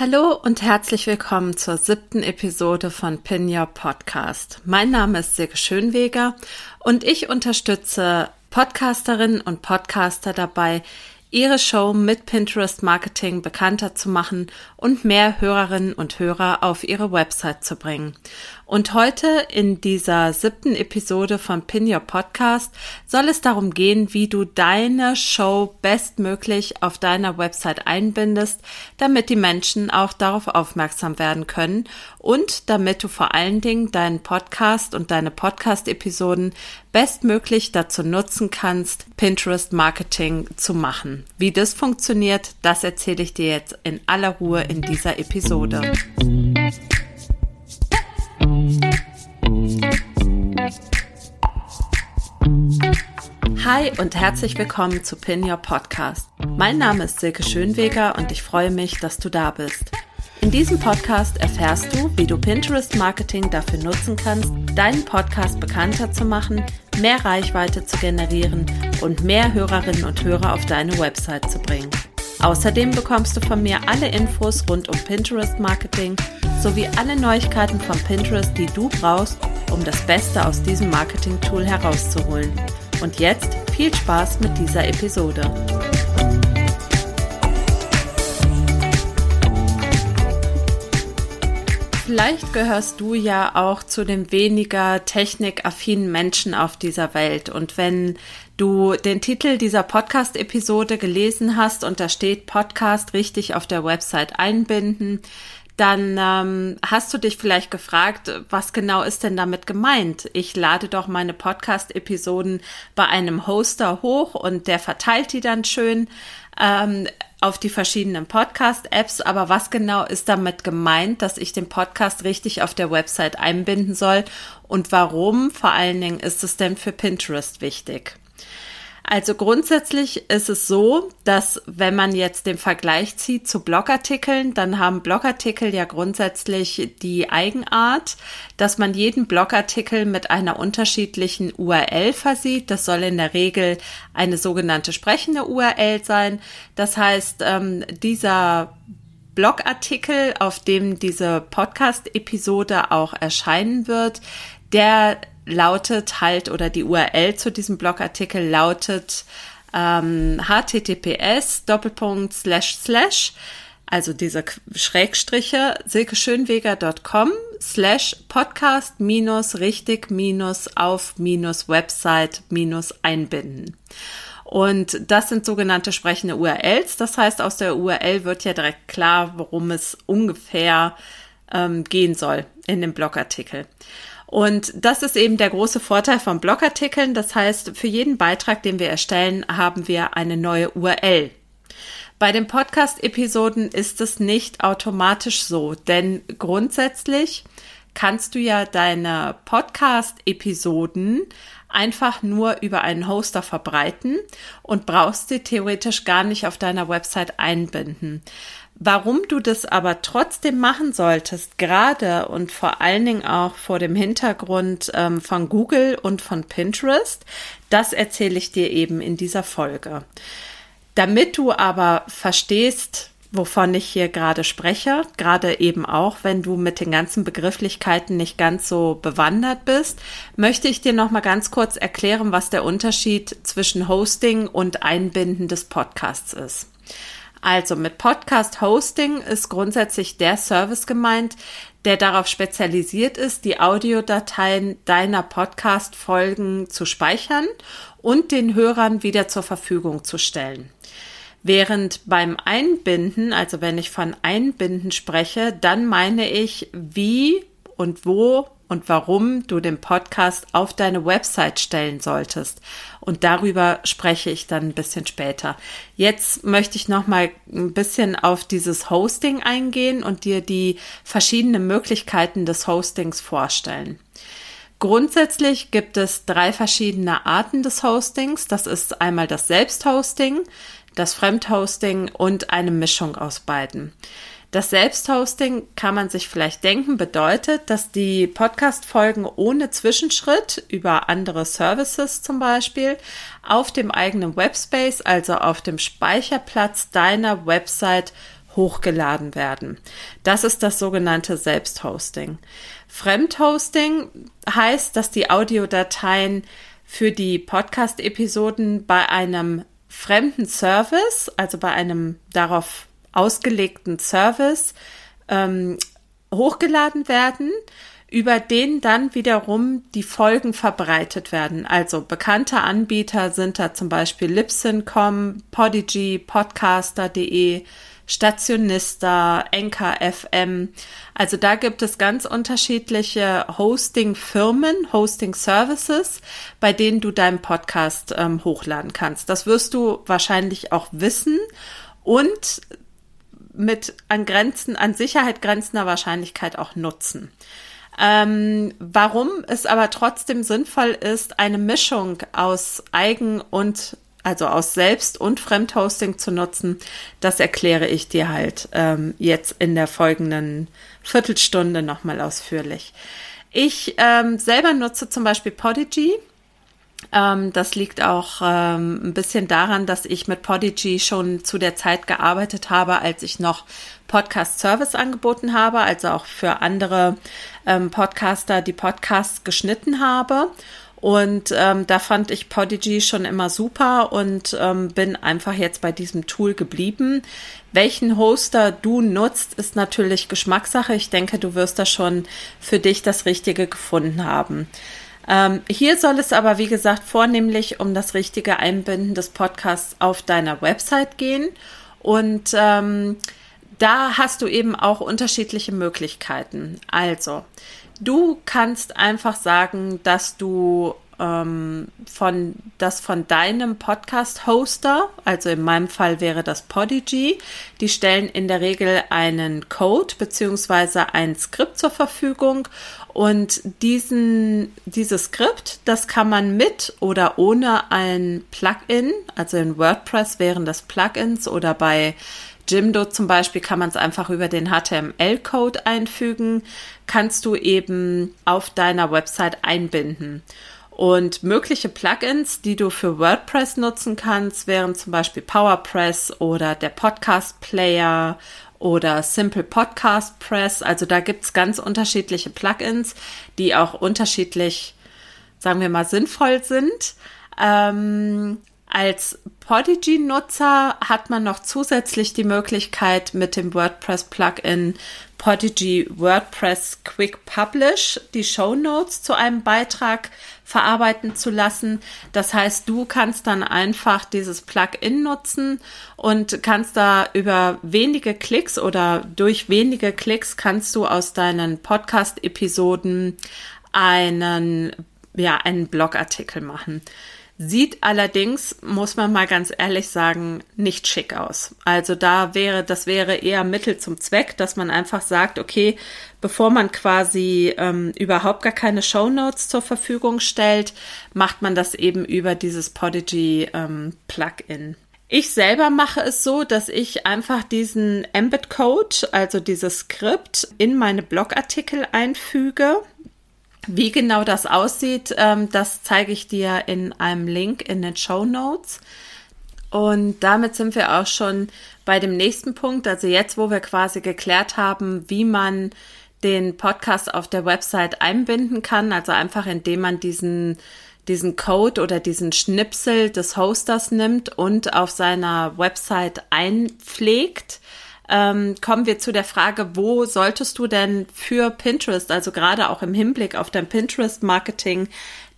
Hallo und herzlich willkommen zur siebten Episode von Pin Your Podcast. Mein Name ist Silke Schönweger und ich unterstütze Podcasterinnen und Podcaster dabei, ihre Show mit Pinterest Marketing bekannter zu machen und mehr Hörerinnen und Hörer auf ihre Website zu bringen. Und heute in dieser siebten Episode von Pin Your Podcast soll es darum gehen, wie du deine Show bestmöglich auf deiner Website einbindest, damit die Menschen auch darauf aufmerksam werden können und damit du vor allen Dingen deinen Podcast und deine Podcast-Episoden bestmöglich dazu nutzen kannst, Pinterest Marketing zu machen. Wie das funktioniert, das erzähle ich dir jetzt in aller Ruhe in dieser Episode. Hi und herzlich willkommen zu Pin Your Podcast. Mein Name ist Silke Schönweger und ich freue mich, dass du da bist. In diesem Podcast erfährst du, wie du Pinterest Marketing dafür nutzen kannst, deinen Podcast bekannter zu machen, mehr Reichweite zu generieren und mehr Hörerinnen und Hörer auf deine Website zu bringen. Außerdem bekommst du von mir alle Infos rund um Pinterest Marketing sowie alle Neuigkeiten von Pinterest, die du brauchst, um das Beste aus diesem Marketing-Tool herauszuholen. Und jetzt viel Spaß mit dieser Episode. Vielleicht gehörst du ja auch zu den weniger technikaffinen Menschen auf dieser Welt. Und wenn du den Titel dieser Podcast-Episode gelesen hast und da steht Podcast richtig auf der Website einbinden, dann ähm, hast du dich vielleicht gefragt, was genau ist denn damit gemeint? Ich lade doch meine Podcast-Episoden bei einem Hoster hoch und der verteilt die dann schön ähm, auf die verschiedenen Podcast-Apps. Aber was genau ist damit gemeint, dass ich den Podcast richtig auf der Website einbinden soll? Und warum vor allen Dingen ist es denn für Pinterest wichtig? Also grundsätzlich ist es so, dass wenn man jetzt den Vergleich zieht zu Blogartikeln, dann haben Blogartikel ja grundsätzlich die Eigenart, dass man jeden Blogartikel mit einer unterschiedlichen URL versieht. Das soll in der Regel eine sogenannte sprechende URL sein. Das heißt, ähm, dieser Blogartikel, auf dem diese Podcast-Episode auch erscheinen wird, der lautet halt, oder die URL zu diesem Blogartikel lautet ähm, https Doppelpunkt slash slash, also diese Schrägstriche, silkeschönweger.com slash podcast minus richtig minus auf minus Website minus einbinden. Und das sind sogenannte sprechende URLs. Das heißt, aus der URL wird ja direkt klar, worum es ungefähr ähm, gehen soll in dem Blogartikel. Und das ist eben der große Vorteil von Blogartikeln. Das heißt, für jeden Beitrag, den wir erstellen, haben wir eine neue URL. Bei den Podcast-Episoden ist es nicht automatisch so, denn grundsätzlich kannst du ja deine Podcast-Episoden einfach nur über einen Hoster verbreiten und brauchst sie theoretisch gar nicht auf deiner Website einbinden. Warum du das aber trotzdem machen solltest, gerade und vor allen Dingen auch vor dem Hintergrund ähm, von Google und von Pinterest, das erzähle ich dir eben in dieser Folge. Damit du aber verstehst, wovon ich hier gerade spreche, gerade eben auch, wenn du mit den ganzen Begrifflichkeiten nicht ganz so bewandert bist, möchte ich dir noch mal ganz kurz erklären, was der Unterschied zwischen Hosting und Einbinden des Podcasts ist. Also mit Podcast Hosting ist grundsätzlich der Service gemeint, der darauf spezialisiert ist, die Audiodateien deiner Podcast-Folgen zu speichern und den Hörern wieder zur Verfügung zu stellen. Während beim Einbinden, also wenn ich von Einbinden spreche, dann meine ich, wie und wo und warum du den Podcast auf deine Website stellen solltest. Und darüber spreche ich dann ein bisschen später. Jetzt möchte ich noch mal ein bisschen auf dieses Hosting eingehen und dir die verschiedenen Möglichkeiten des Hostings vorstellen. Grundsätzlich gibt es drei verschiedene Arten des Hostings. Das ist einmal das Selbsthosting, das Fremdhosting und eine Mischung aus beiden. Das Selbsthosting kann man sich vielleicht denken, bedeutet, dass die Podcast-Folgen ohne Zwischenschritt über andere Services zum Beispiel auf dem eigenen Webspace, also auf dem Speicherplatz deiner Website hochgeladen werden. Das ist das sogenannte Selbsthosting. Fremdhosting heißt, dass die Audiodateien für die Podcast-Episoden bei einem fremden Service, also bei einem darauf ausgelegten Service, ähm, hochgeladen werden, über den dann wiederum die Folgen verbreitet werden. Also bekannte Anbieter sind da zum Beispiel Libsyn.com, Podigy, Podcaster.de, Stationista, Enker FM. Also da gibt es ganz unterschiedliche Hosting-Firmen, Hosting-Services, bei denen du deinen Podcast ähm, hochladen kannst. Das wirst du wahrscheinlich auch wissen und mit an Grenzen, an Sicherheit grenzender Wahrscheinlichkeit auch nutzen. Ähm, warum es aber trotzdem sinnvoll ist, eine Mischung aus Eigen- und also aus Selbst- und Fremdhosting zu nutzen, das erkläre ich dir halt ähm, jetzt in der folgenden Viertelstunde nochmal ausführlich. Ich ähm, selber nutze zum Beispiel Podigy. Ähm, das liegt auch ähm, ein bisschen daran, dass ich mit Podigy schon zu der Zeit gearbeitet habe, als ich noch Podcast-Service angeboten habe, also auch für andere ähm, Podcaster die Podcasts geschnitten habe. Und ähm, da fand ich Podigy schon immer super und ähm, bin einfach jetzt bei diesem Tool geblieben. Welchen Hoster du nutzt, ist natürlich Geschmackssache. Ich denke, du wirst da schon für dich das Richtige gefunden haben. Ähm, hier soll es aber, wie gesagt, vornehmlich um das richtige Einbinden des Podcasts auf deiner Website gehen. Und ähm, da hast du eben auch unterschiedliche Möglichkeiten. Also, Du kannst einfach sagen, dass du ähm, von das von deinem Podcast-Hoster, also in meinem Fall wäre das Podigy, die stellen in der Regel einen Code beziehungsweise ein Skript zur Verfügung und diesen, dieses Skript, das kann man mit oder ohne ein Plugin, also in WordPress wären das Plugins oder bei Jimdo zum Beispiel kann man es einfach über den HTML-Code einfügen, kannst du eben auf deiner Website einbinden. Und mögliche Plugins, die du für WordPress nutzen kannst, wären zum Beispiel PowerPress oder der Podcast Player oder Simple Podcast Press. Also da gibt es ganz unterschiedliche Plugins, die auch unterschiedlich, sagen wir mal, sinnvoll sind. Ähm, als Podigy-Nutzer hat man noch zusätzlich die Möglichkeit, mit dem WordPress-Plugin Podigy WordPress Quick Publish die Show Notes zu einem Beitrag verarbeiten zu lassen. Das heißt, du kannst dann einfach dieses Plugin nutzen und kannst da über wenige Klicks oder durch wenige Klicks kannst du aus deinen Podcast-Episoden einen, ja, einen Blogartikel machen. Sieht allerdings, muss man mal ganz ehrlich sagen, nicht schick aus. Also da wäre, das wäre eher Mittel zum Zweck, dass man einfach sagt, okay, bevor man quasi ähm, überhaupt gar keine Show Notes zur Verfügung stellt, macht man das eben über dieses Podigy ähm, Plugin. Ich selber mache es so, dass ich einfach diesen Embed Code, also dieses Skript, in meine Blogartikel einfüge. Wie genau das aussieht, ähm, das zeige ich dir in einem Link in den Show Notes. Und damit sind wir auch schon bei dem nächsten Punkt. Also jetzt, wo wir quasi geklärt haben, wie man den Podcast auf der Website einbinden kann, also einfach indem man diesen diesen Code oder diesen Schnipsel des Hosters nimmt und auf seiner Website einpflegt ähm, kommen wir zu der Frage, wo solltest du denn für Pinterest, also gerade auch im Hinblick auf dein Pinterest-Marketing,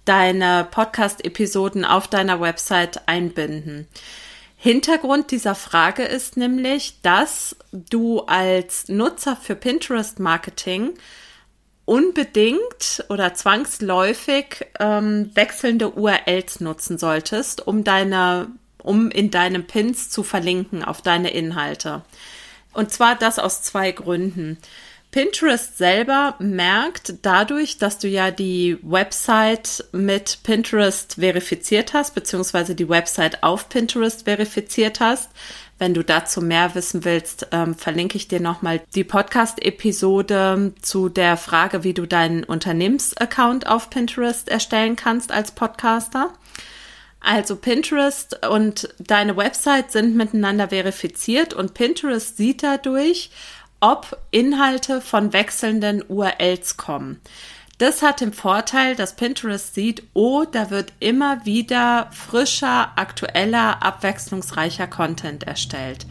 deine Podcast-Episoden auf deiner Website einbinden? Hintergrund dieser Frage ist nämlich, dass du als Nutzer für Pinterest Marketing unbedingt oder zwangsläufig ähm, wechselnde URLs nutzen solltest, um deine, um in deinem Pins zu verlinken auf deine Inhalte. Und zwar das aus zwei Gründen. Pinterest selber merkt dadurch, dass du ja die Website mit Pinterest verifiziert hast, beziehungsweise die Website auf Pinterest verifiziert hast. Wenn du dazu mehr wissen willst, ähm, verlinke ich dir nochmal die Podcast-Episode zu der Frage, wie du deinen Unternehmensaccount auf Pinterest erstellen kannst als Podcaster. Also Pinterest und deine Website sind miteinander verifiziert und Pinterest sieht dadurch, ob Inhalte von wechselnden URLs kommen. Das hat den Vorteil, dass Pinterest sieht, oh, da wird immer wieder frischer, aktueller, abwechslungsreicher Content erstellt.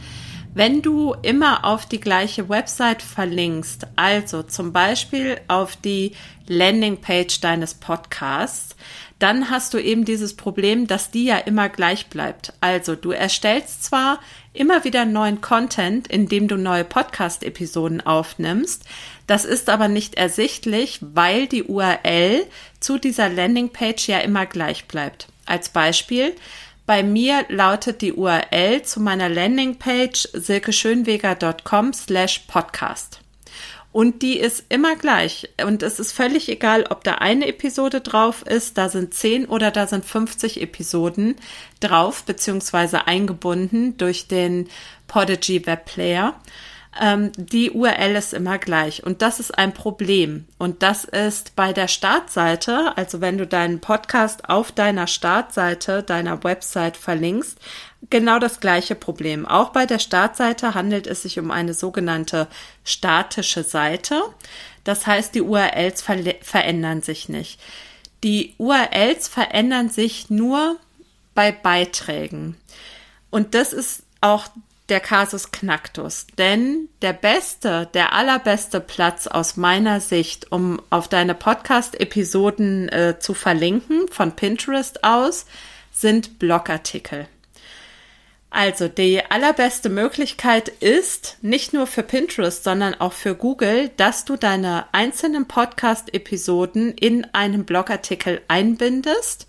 Wenn du immer auf die gleiche Website verlinkst, also zum Beispiel auf die Landingpage deines Podcasts, dann hast du eben dieses Problem, dass die ja immer gleich bleibt. Also du erstellst zwar immer wieder neuen Content, indem du neue Podcast-Episoden aufnimmst, das ist aber nicht ersichtlich, weil die URL zu dieser Landingpage ja immer gleich bleibt. Als Beispiel, bei mir lautet die URL zu meiner Landingpage silkeschönweger.com slash podcast. Und die ist immer gleich. Und es ist völlig egal, ob da eine Episode drauf ist, da sind 10 oder da sind 50 Episoden drauf, beziehungsweise eingebunden durch den Podigy Web Player ähm, die URL ist immer gleich. Und das ist ein Problem. Und das ist bei der Startseite, also wenn du deinen Podcast auf deiner Startseite deiner Website verlinkst, genau das gleiche Problem. Auch bei der Startseite handelt es sich um eine sogenannte statische Seite. Das heißt, die URLs ver verändern sich nicht. Die URLs verändern sich nur bei Beiträgen. Und das ist auch der Kasus Knacktus. Denn der beste, der allerbeste Platz aus meiner Sicht, um auf deine Podcast-Episoden äh, zu verlinken, von Pinterest aus, sind Blogartikel. Also die allerbeste Möglichkeit ist, nicht nur für Pinterest, sondern auch für Google, dass du deine einzelnen Podcast-Episoden in einem Blogartikel einbindest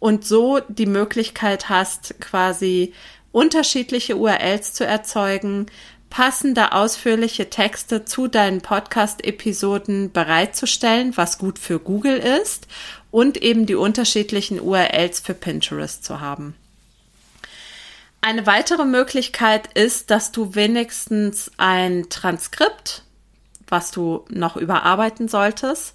und so die Möglichkeit hast, quasi unterschiedliche URLs zu erzeugen, passende ausführliche Texte zu deinen Podcast-Episoden bereitzustellen, was gut für Google ist und eben die unterschiedlichen URLs für Pinterest zu haben. Eine weitere Möglichkeit ist, dass du wenigstens ein Transkript, was du noch überarbeiten solltest,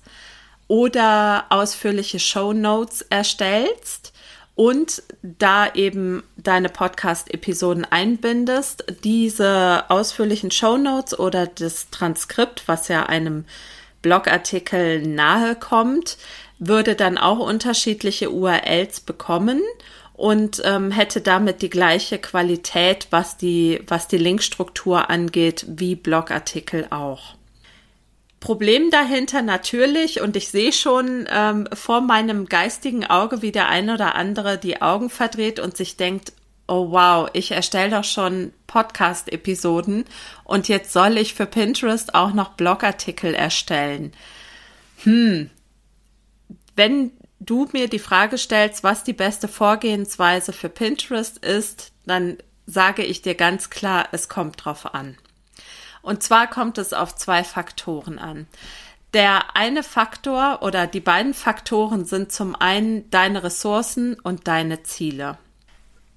oder ausführliche Show Notes erstellst und da eben deine Podcast-Episoden einbindest, diese ausführlichen Show Notes oder das Transkript, was ja einem Blogartikel nahe kommt, würde dann auch unterschiedliche URLs bekommen und ähm, hätte damit die gleiche Qualität, was die, was die Linkstruktur angeht, wie Blogartikel auch. Problem dahinter natürlich, und ich sehe schon ähm, vor meinem geistigen Auge, wie der eine oder andere die Augen verdreht und sich denkt, oh wow, ich erstelle doch schon Podcast-Episoden und jetzt soll ich für Pinterest auch noch Blogartikel erstellen. Hm, wenn du mir die Frage stellst, was die beste Vorgehensweise für Pinterest ist, dann sage ich dir ganz klar, es kommt drauf an. Und zwar kommt es auf zwei Faktoren an. Der eine Faktor oder die beiden Faktoren sind zum einen deine Ressourcen und deine Ziele.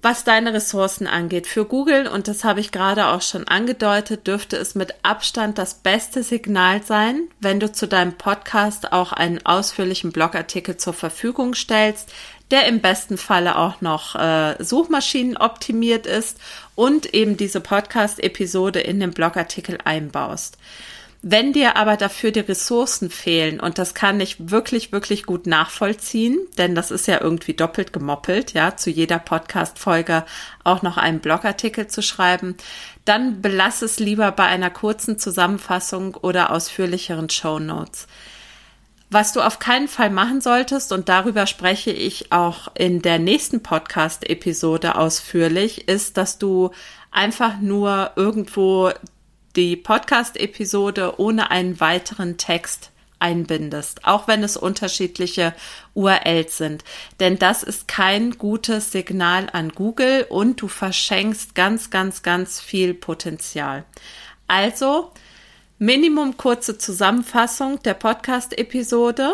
Was deine Ressourcen angeht, für Google, und das habe ich gerade auch schon angedeutet, dürfte es mit Abstand das beste Signal sein, wenn du zu deinem Podcast auch einen ausführlichen Blogartikel zur Verfügung stellst, der im besten Falle auch noch äh, Suchmaschinen optimiert ist und eben diese Podcast-Episode in den Blogartikel einbaust. Wenn dir aber dafür die Ressourcen fehlen, und das kann ich wirklich, wirklich gut nachvollziehen, denn das ist ja irgendwie doppelt gemoppelt, ja, zu jeder Podcast-Folge auch noch einen Blogartikel zu schreiben, dann belass es lieber bei einer kurzen Zusammenfassung oder ausführlicheren Show Notes. Was du auf keinen Fall machen solltest, und darüber spreche ich auch in der nächsten Podcast-Episode ausführlich, ist, dass du einfach nur irgendwo die Podcast-Episode ohne einen weiteren Text einbindest, auch wenn es unterschiedliche URLs sind. Denn das ist kein gutes Signal an Google und du verschenkst ganz, ganz, ganz viel Potenzial. Also, Minimum kurze Zusammenfassung der Podcast-Episode.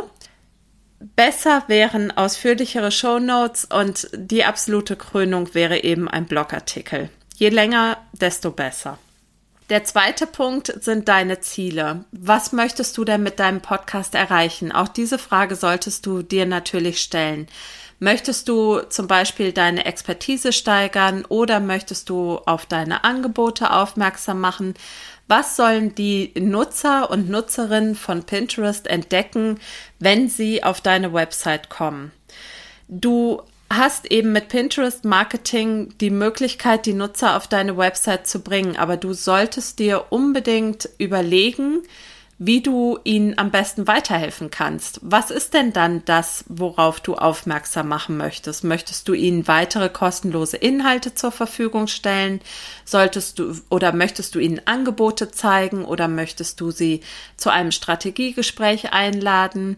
Besser wären ausführlichere Show Notes und die absolute Krönung wäre eben ein Blogartikel. Je länger, desto besser. Der zweite Punkt sind deine Ziele. Was möchtest du denn mit deinem Podcast erreichen? Auch diese Frage solltest du dir natürlich stellen. Möchtest du zum Beispiel deine Expertise steigern oder möchtest du auf deine Angebote aufmerksam machen? Was sollen die Nutzer und Nutzerinnen von Pinterest entdecken, wenn sie auf deine Website kommen? Du hast eben mit Pinterest Marketing die Möglichkeit, die Nutzer auf deine Website zu bringen, aber du solltest dir unbedingt überlegen, wie du ihnen am besten weiterhelfen kannst. Was ist denn dann das, worauf du aufmerksam machen möchtest? Möchtest du ihnen weitere kostenlose Inhalte zur Verfügung stellen? Solltest du oder möchtest du ihnen Angebote zeigen oder möchtest du sie zu einem Strategiegespräch einladen?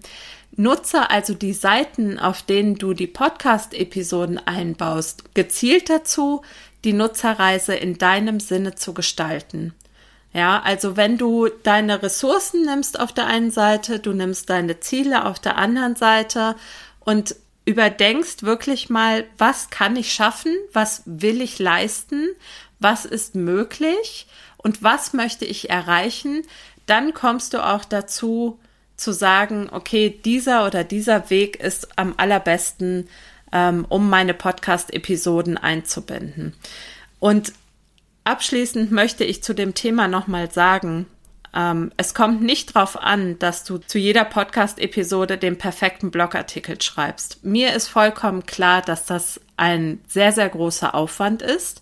Nutze also die Seiten, auf denen du die Podcast-Episoden einbaust, gezielt dazu, die Nutzerreise in deinem Sinne zu gestalten. Ja, also wenn du deine Ressourcen nimmst auf der einen Seite, du nimmst deine Ziele auf der anderen Seite und überdenkst wirklich mal, was kann ich schaffen, was will ich leisten, was ist möglich und was möchte ich erreichen, dann kommst du auch dazu zu sagen, okay, dieser oder dieser Weg ist am allerbesten, ähm, um meine Podcast-Episoden einzubinden. Und Abschließend möchte ich zu dem Thema nochmal sagen, ähm, es kommt nicht darauf an, dass du zu jeder Podcast-Episode den perfekten Blogartikel schreibst. Mir ist vollkommen klar, dass das ein sehr, sehr großer Aufwand ist,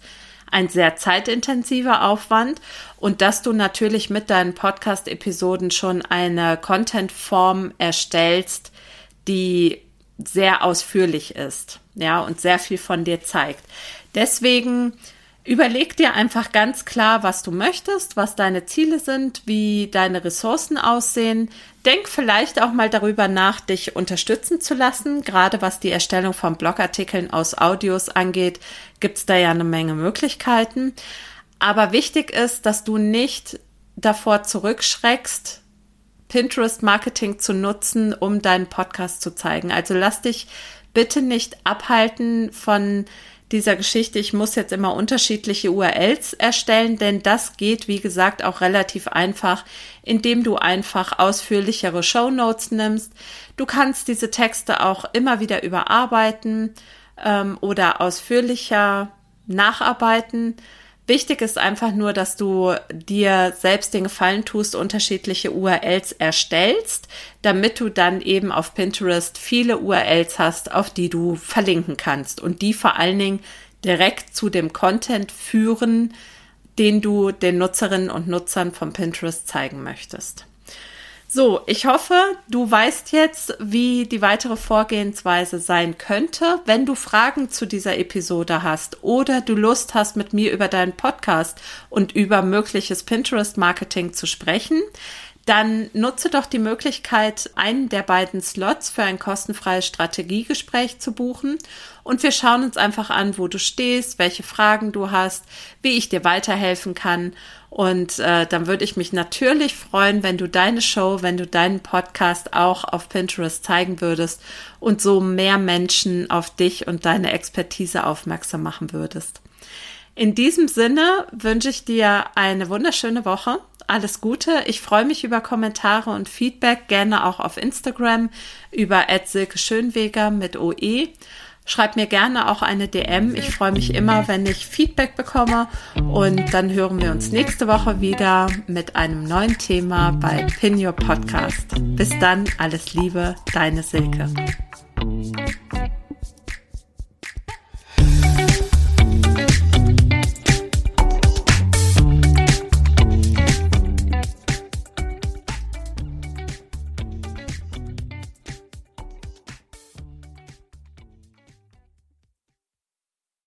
ein sehr zeitintensiver Aufwand und dass du natürlich mit deinen Podcast-Episoden schon eine Content-Form erstellst, die sehr ausführlich ist, ja, und sehr viel von dir zeigt. Deswegen Überleg dir einfach ganz klar, was du möchtest, was deine Ziele sind, wie deine Ressourcen aussehen. Denk vielleicht auch mal darüber nach, dich unterstützen zu lassen. Gerade was die Erstellung von Blogartikeln aus Audios angeht, gibt es da ja eine Menge Möglichkeiten. Aber wichtig ist, dass du nicht davor zurückschreckst, Pinterest Marketing zu nutzen, um deinen Podcast zu zeigen. Also lass dich bitte nicht abhalten von dieser Geschichte, ich muss jetzt immer unterschiedliche URLs erstellen, denn das geht, wie gesagt, auch relativ einfach, indem du einfach ausführlichere Show Notes nimmst. Du kannst diese Texte auch immer wieder überarbeiten ähm, oder ausführlicher nacharbeiten. Wichtig ist einfach nur, dass du dir selbst den Gefallen tust, unterschiedliche URLs erstellst, damit du dann eben auf Pinterest viele URLs hast, auf die du verlinken kannst und die vor allen Dingen direkt zu dem Content führen, den du den Nutzerinnen und Nutzern von Pinterest zeigen möchtest. So, ich hoffe, du weißt jetzt, wie die weitere Vorgehensweise sein könnte. Wenn du Fragen zu dieser Episode hast oder du Lust hast, mit mir über deinen Podcast und über mögliches Pinterest-Marketing zu sprechen, dann nutze doch die Möglichkeit, einen der beiden Slots für ein kostenfreies Strategiegespräch zu buchen. Und wir schauen uns einfach an, wo du stehst, welche Fragen du hast, wie ich dir weiterhelfen kann. Und äh, dann würde ich mich natürlich freuen, wenn du deine Show, wenn du deinen Podcast auch auf Pinterest zeigen würdest und so mehr Menschen auf dich und deine Expertise aufmerksam machen würdest. In diesem Sinne wünsche ich dir eine wunderschöne Woche. Alles Gute. Ich freue mich über Kommentare und Feedback, gerne auch auf Instagram über Schönweger mit OE. Schreib mir gerne auch eine DM. Ich freue mich immer, wenn ich Feedback bekomme. Und dann hören wir uns nächste Woche wieder mit einem neuen Thema bei Pin Your Podcast. Bis dann, alles Liebe, deine Silke.